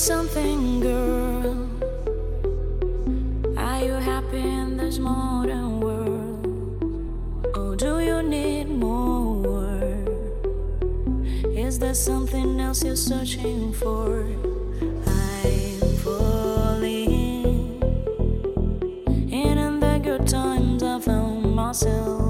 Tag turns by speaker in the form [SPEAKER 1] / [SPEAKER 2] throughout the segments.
[SPEAKER 1] something, girl. Are you happy in this modern world? Or do you need more? Is there something else you're searching for? I'm falling. The good times, I found myself.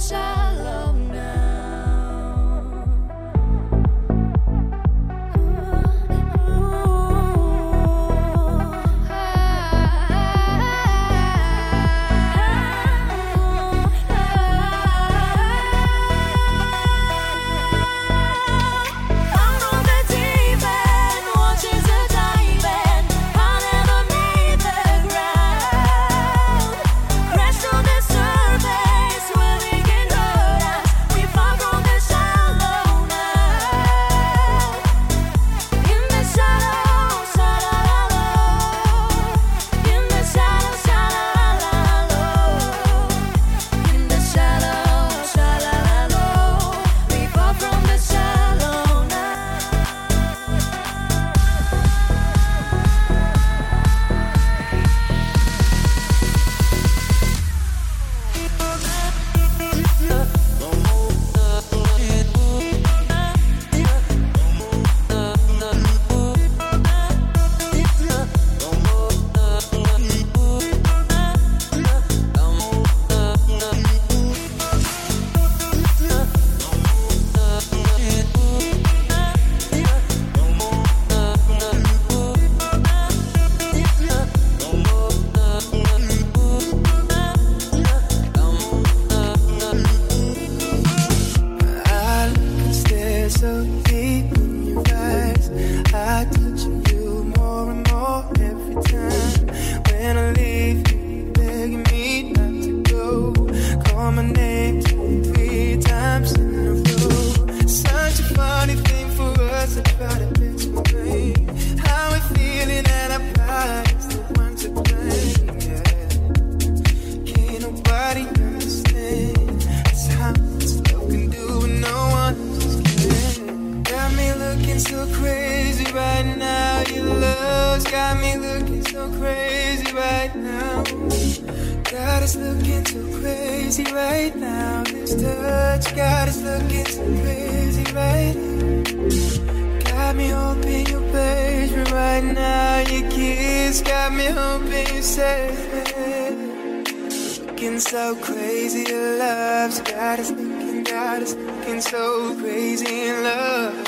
[SPEAKER 2] shallow.
[SPEAKER 3] Got me hoping you page, right now your kiss got me hoping you. Looking so crazy, love's got us thinking, got us thinking so crazy in love.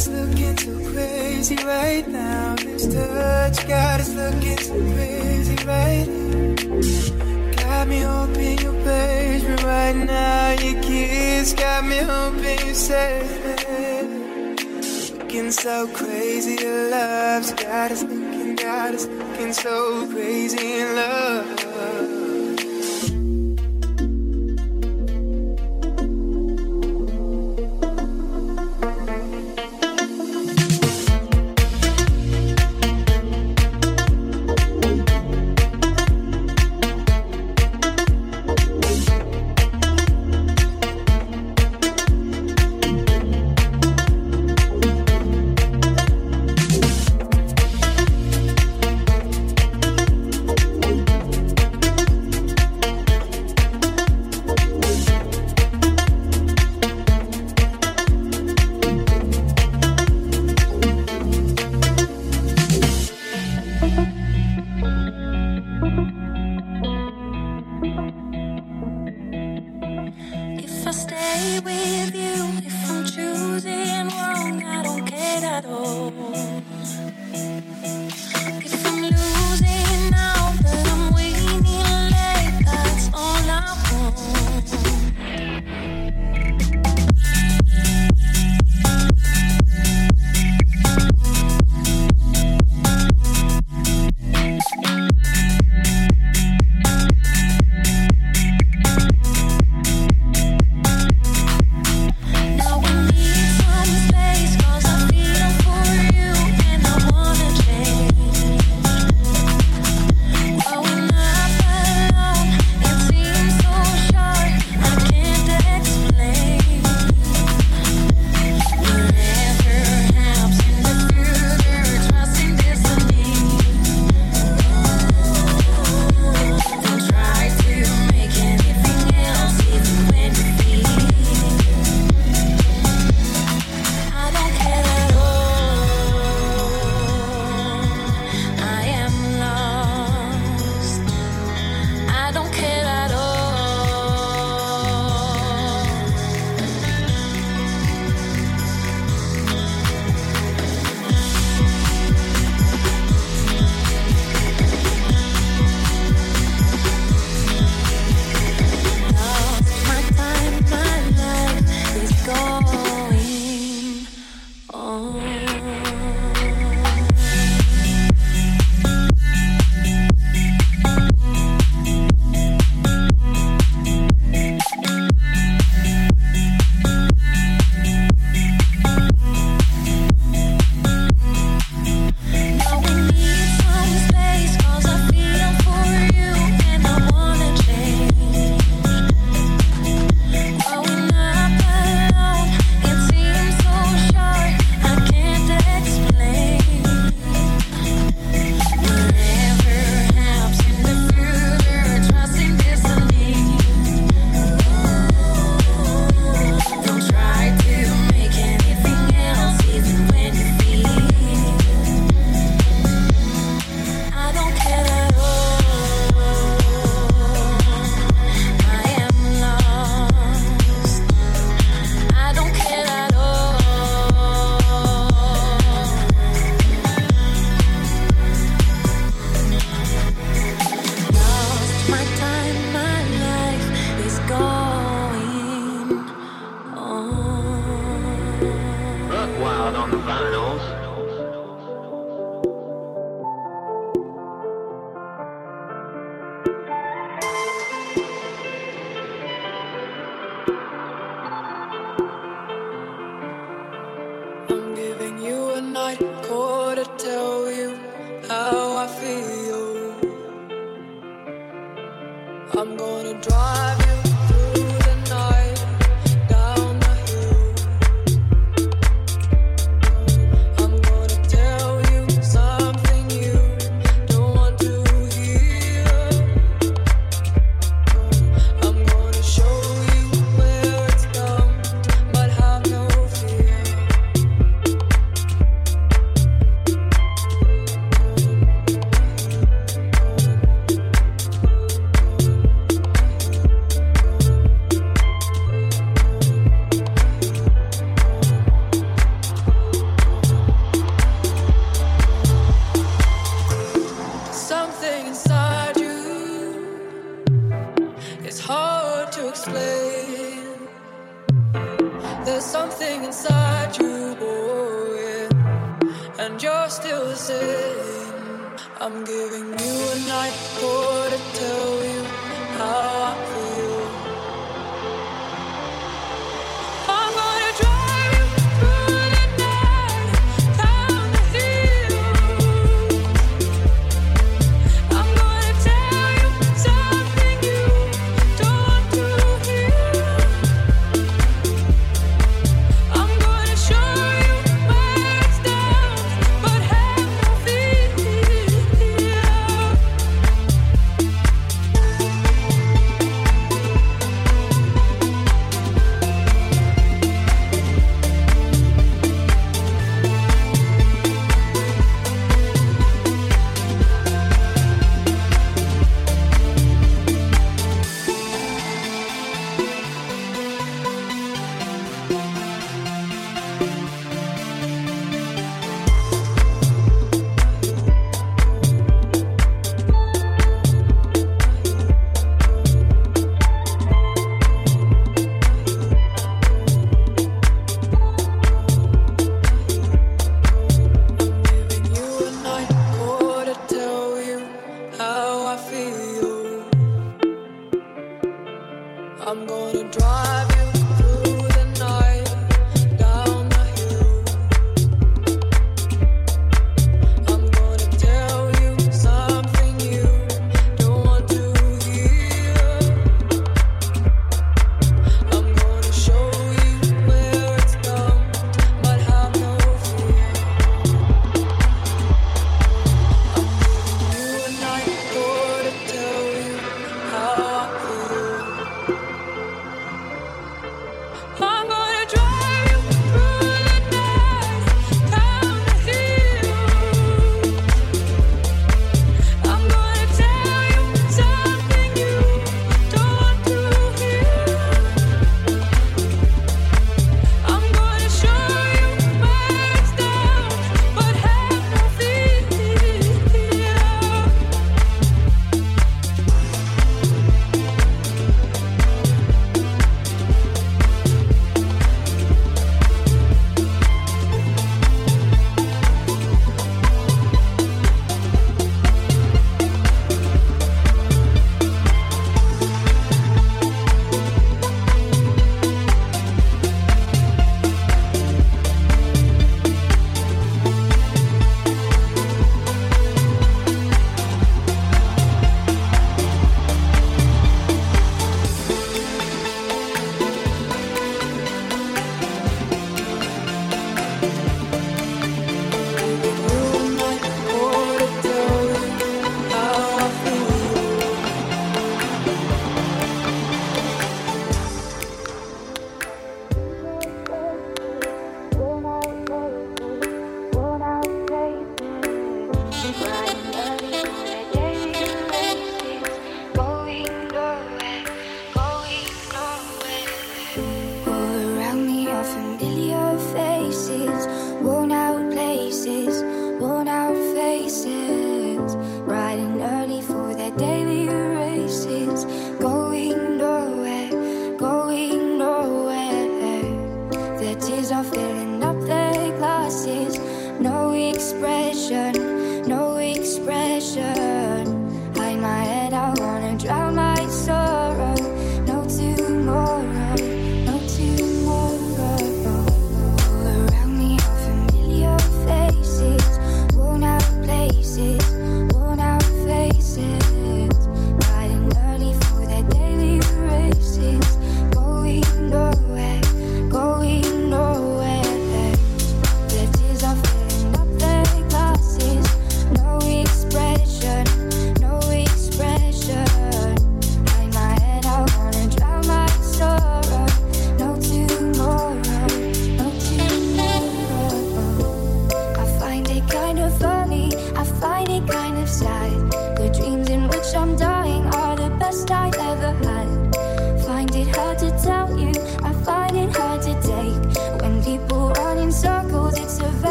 [SPEAKER 3] us looking too crazy right now. This touch God, us looking too crazy right now. Got me hoping you praise me right now. Your kiss got me hoping you save me. Looking so crazy, your love. God, got looking, God, us looking so crazy in love.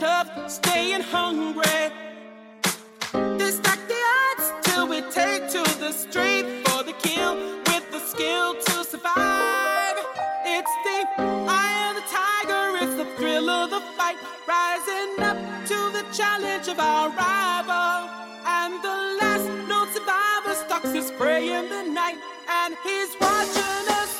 [SPEAKER 1] tough, staying hungry. Distract the odds till we take to
[SPEAKER 4] the
[SPEAKER 5] street for the kill with the skill to survive. It's the eye of the tiger, it's the thrill of the fight, rising up to the challenge of our rival. And the last known survivor stalks his prey in the night,
[SPEAKER 6] and he's watching us.